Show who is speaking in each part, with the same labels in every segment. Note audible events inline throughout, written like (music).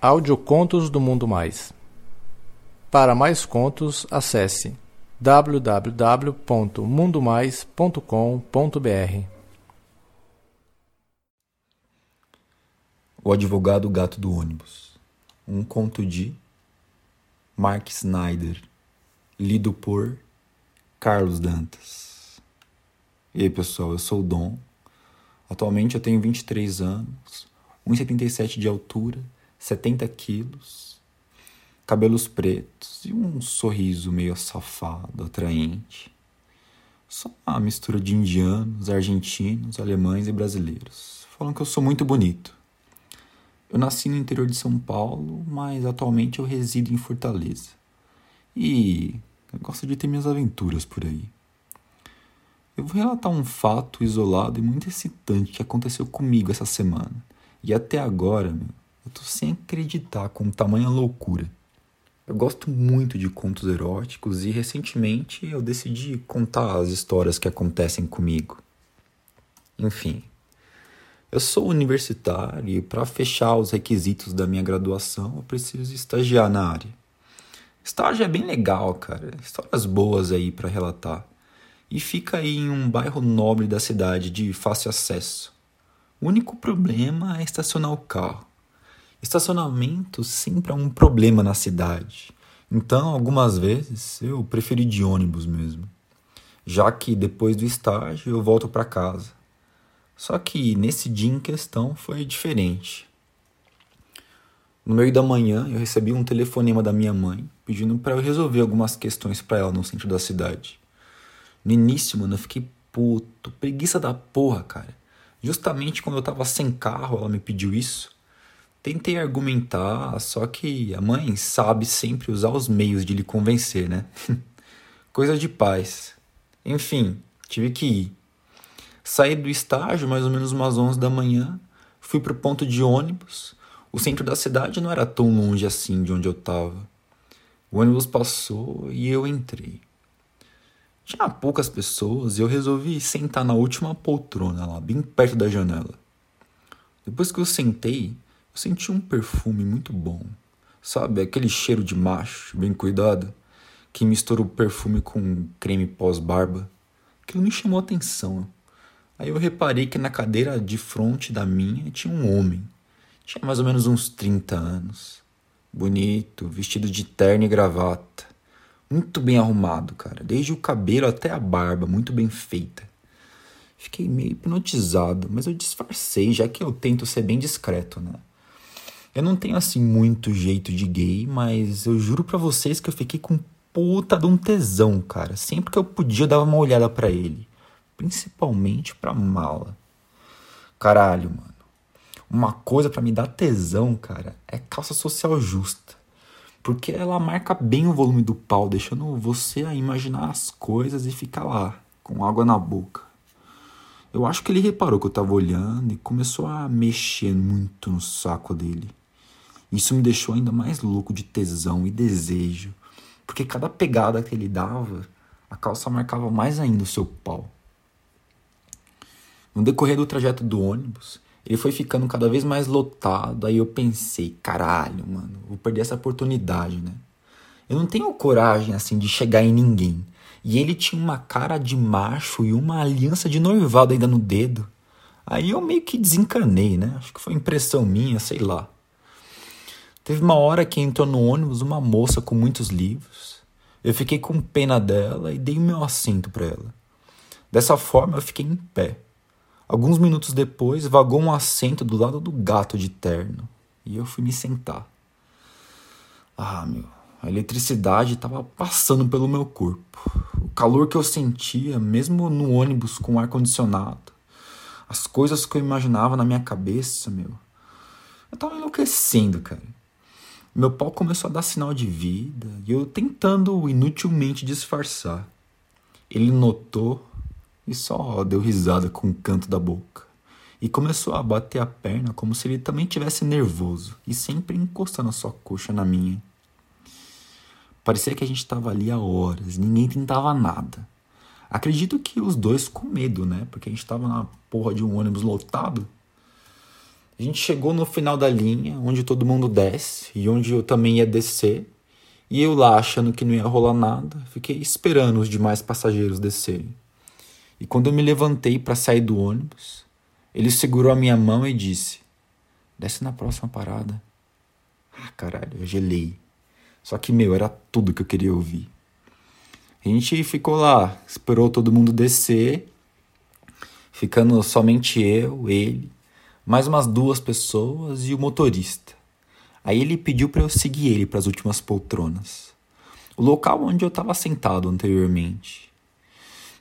Speaker 1: Audiocontos do Mundo Mais. Para mais contos, acesse www.mundomais.com.br.
Speaker 2: O Advogado Gato do Ônibus. Um conto de Mark Snyder, lido por Carlos Dantas. E aí, pessoal, eu sou o Dom. Atualmente eu tenho 23 anos, 1,77 de altura 70 quilos, cabelos pretos e um sorriso meio safado, atraente. Só uma mistura de indianos, argentinos, alemães e brasileiros. Falam que eu sou muito bonito. Eu nasci no interior de São Paulo, mas atualmente eu resido em Fortaleza. E eu gosto de ter minhas aventuras por aí. Eu vou relatar um fato isolado e muito excitante que aconteceu comigo essa semana. E até agora, meu, eu tô sem acreditar com tamanha loucura. Eu gosto muito de contos eróticos e recentemente eu decidi contar as histórias que acontecem comigo. Enfim, eu sou universitário e para fechar os requisitos da minha graduação eu preciso estagiar na área. Estágio é bem legal, cara. Histórias boas aí para relatar. E fica aí em um bairro nobre da cidade de fácil acesso. O único problema é estacionar o carro. Estacionamento sempre é um problema na cidade. Então, algumas vezes, eu preferi de ônibus mesmo. Já que depois do estágio eu volto para casa. Só que nesse dia em questão foi diferente. No meio da manhã, eu recebi um telefonema da minha mãe pedindo para eu resolver algumas questões para ela no centro da cidade. No início, mano, eu fiquei puto, preguiça da porra, cara. Justamente quando eu tava sem carro, ela me pediu isso. Tentei argumentar, só que a mãe sabe sempre usar os meios de lhe convencer, né? (laughs) Coisa de paz. Enfim, tive que ir. Saí do estágio mais ou menos umas 11 da manhã, fui pro ponto de ônibus. O centro da cidade não era tão longe assim de onde eu tava. O ônibus passou e eu entrei. Tinha poucas pessoas e eu resolvi sentar na última poltrona lá, bem perto da janela. Depois que eu sentei, eu senti um perfume muito bom. Sabe, aquele cheiro de macho, bem cuidado, que mistura o perfume com creme pós-barba. Aquilo me chamou a atenção. Aí eu reparei que na cadeira de frente da minha tinha um homem. Tinha mais ou menos uns 30 anos. Bonito, vestido de terno e gravata. Muito bem arrumado, cara. Desde o cabelo até a barba, muito bem feita. Fiquei meio hipnotizado, mas eu disfarcei, já que eu tento ser bem discreto, né? Eu não tenho assim muito jeito de gay, mas eu juro para vocês que eu fiquei com puta de um tesão, cara. Sempre que eu podia eu dava uma olhada para ele, principalmente pra mala. Caralho, mano. Uma coisa para me dar tesão, cara, é calça social justa. Porque ela marca bem o volume do pau, deixando você a imaginar as coisas e ficar lá, com água na boca. Eu acho que ele reparou que eu tava olhando e começou a mexer muito no saco dele. Isso me deixou ainda mais louco de tesão e desejo, porque cada pegada que ele dava, a calça marcava mais ainda o seu pau. No decorrer do trajeto do ônibus, ele foi ficando cada vez mais lotado, aí eu pensei, caralho, mano, vou perder essa oportunidade, né? Eu não tenho coragem assim de chegar em ninguém. E ele tinha uma cara de macho e uma aliança de noivado ainda no dedo. Aí eu meio que desencanei, né? Acho que foi impressão minha, sei lá. Teve uma hora que entrou no ônibus uma moça com muitos livros. Eu fiquei com pena dela e dei o meu assento para ela. Dessa forma, eu fiquei em pé. Alguns minutos depois, vagou um assento do lado do gato de terno e eu fui me sentar. Ah, meu, a eletricidade estava passando pelo meu corpo. O calor que eu sentia, mesmo no ônibus com ar condicionado. As coisas que eu imaginava na minha cabeça, meu. Eu tava enlouquecendo, cara. Meu pau começou a dar sinal de vida e eu tentando inutilmente disfarçar. Ele notou e só deu risada com o canto da boca. E começou a bater a perna como se ele também tivesse nervoso e sempre encostando a sua coxa na minha. Parecia que a gente estava ali há horas, ninguém tentava nada. Acredito que os dois com medo, né? Porque a gente estava na porra de um ônibus lotado. A gente chegou no final da linha, onde todo mundo desce e onde eu também ia descer. E eu lá, achando que não ia rolar nada, fiquei esperando os demais passageiros descerem. E quando eu me levantei para sair do ônibus, ele segurou a minha mão e disse: Desce na próxima parada. Ah, caralho, eu gelei. Só que, meu, era tudo que eu queria ouvir. A gente ficou lá, esperou todo mundo descer, ficando somente eu, ele mais umas duas pessoas e o motorista. Aí ele pediu para eu seguir ele para as últimas poltronas. O local onde eu estava sentado anteriormente.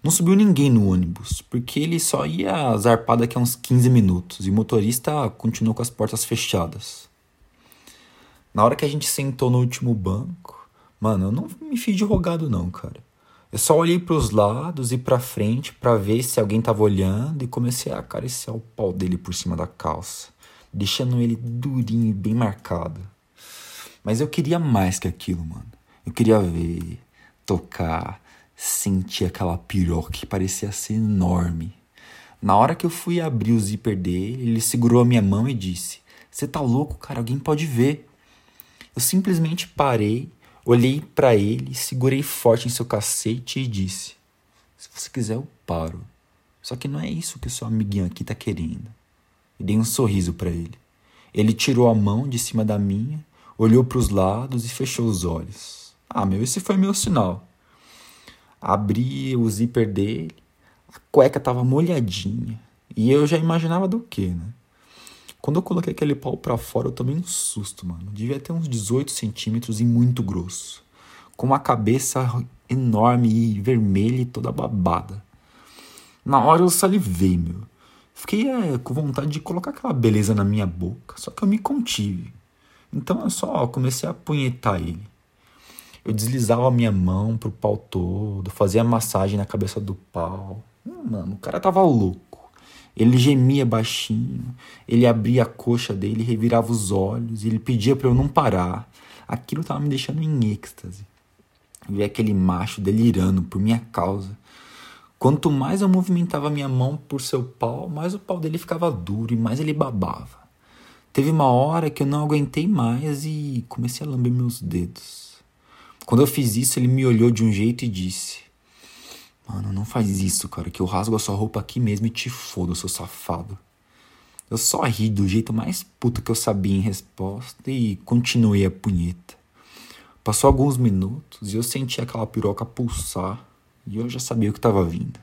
Speaker 2: Não subiu ninguém no ônibus, porque ele só ia zarpar daqui a uns 15 minutos e o motorista continuou com as portas fechadas. Na hora que a gente sentou no último banco, mano, eu não me fiz de rogado não, cara. Eu só olhei para os lados e para frente para ver se alguém tava olhando e comecei a acariciar o pau dele por cima da calça, deixando ele durinho e bem marcado. Mas eu queria mais que aquilo, mano. Eu queria ver, tocar, sentir aquela piroca que parecia ser enorme. Na hora que eu fui abrir o zíper dele, ele segurou a minha mão e disse: Você tá louco, cara? Alguém pode ver. Eu simplesmente parei Olhei para ele, segurei forte em seu cacete e disse: Se você quiser, eu paro. Só que não é isso que o seu amiguinho aqui tá querendo. E dei um sorriso para ele. Ele tirou a mão de cima da minha, olhou para os lados e fechou os olhos. Ah, meu, esse foi meu sinal. Abri o zíper dele, a cueca tava molhadinha. E eu já imaginava do que, né? Quando eu coloquei aquele pau para fora, eu tomei um susto, mano. Devia ter uns 18 centímetros e muito grosso. Com uma cabeça enorme e vermelha e toda babada. Na hora eu salivei, meu. Fiquei é, com vontade de colocar aquela beleza na minha boca, só que eu me contive. Então eu só comecei a apunhetar ele. Eu deslizava a minha mão pro pau todo, fazia massagem na cabeça do pau. Hum, mano, o cara tava louco. Ele gemia baixinho, ele abria a coxa dele, revirava os olhos, ele pedia para eu não parar. Aquilo estava me deixando em êxtase. Ver aquele macho delirando por minha causa. Quanto mais eu movimentava minha mão por seu pau, mais o pau dele ficava duro e mais ele babava. Teve uma hora que eu não aguentei mais e comecei a lamber meus dedos. Quando eu fiz isso, ele me olhou de um jeito e disse: Mano, não faz isso, cara, que eu rasgo a sua roupa aqui mesmo e te fodo, seu safado. Eu só ri do jeito mais puto que eu sabia em resposta e continuei a punheta. Passou alguns minutos e eu senti aquela piroca pulsar e eu já sabia o que estava vindo.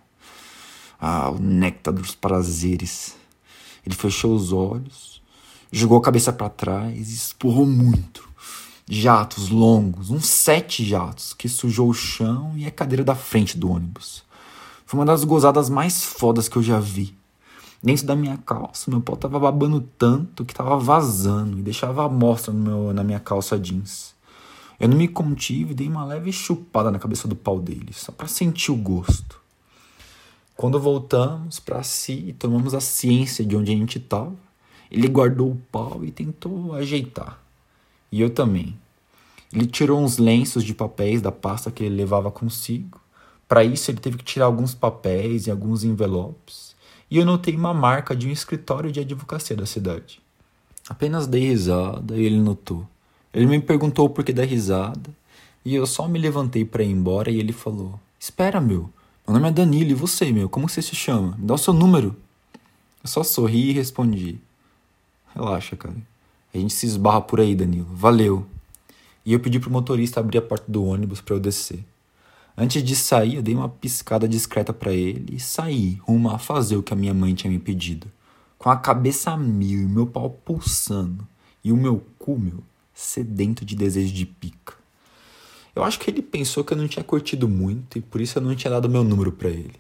Speaker 2: Ah, o néctar dos prazeres. Ele fechou os olhos, jogou a cabeça para trás e esporrou muito jatos longos, uns sete jatos, que sujou o chão e a cadeira da frente do ônibus. Foi uma das gozadas mais fodas que eu já vi. Dentro da minha calça, meu pau tava babando tanto que tava vazando e deixava a mostra no meu, na minha calça jeans. Eu não me contive e dei uma leve chupada na cabeça do pau dele, só para sentir o gosto. Quando voltamos para si e tomamos a ciência de onde a gente estava, ele guardou o pau e tentou ajeitar. E eu também. Ele tirou uns lenços de papéis da pasta que ele levava consigo. Para isso, ele teve que tirar alguns papéis e alguns envelopes. E eu notei uma marca de um escritório de advocacia da cidade. Apenas dei risada e ele notou. Ele me perguntou o porquê da risada. E eu só me levantei para ir embora e ele falou: Espera, meu. Meu nome é Danilo e você, meu? Como você se chama? Me dá o seu número. Eu só sorri e respondi: Relaxa, cara. A gente se esbarra por aí, Danilo. Valeu. E eu pedi pro motorista abrir a porta do ônibus para eu descer. Antes de sair, eu dei uma piscada discreta para ele e saí rumo a fazer o que a minha mãe tinha me pedido. Com a cabeça a mil e meu pau pulsando e o meu cu, meu, sedento de desejo de pica. Eu acho que ele pensou que eu não tinha curtido muito e por isso eu não tinha dado meu número para ele.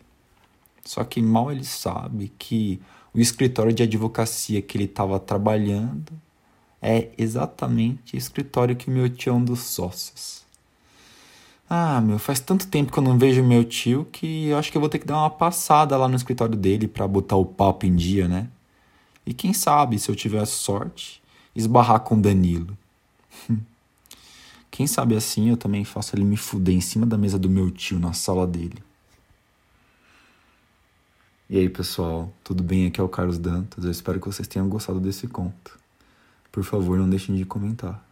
Speaker 2: Só que mal ele sabe que o escritório de advocacia que ele estava trabalhando é exatamente o escritório que meu tio é um dos sócios. Ah, meu, faz tanto tempo que eu não vejo meu tio que eu acho que eu vou ter que dar uma passada lá no escritório dele para botar o papo em dia, né? E quem sabe, se eu tiver sorte, esbarrar com Danilo. Quem sabe assim eu também faço ele me fuder em cima da mesa do meu tio na sala dele. E aí, pessoal, tudo bem? Aqui é o Carlos Dantas. Eu espero que vocês tenham gostado desse conto. Por favor, não deixem de comentar.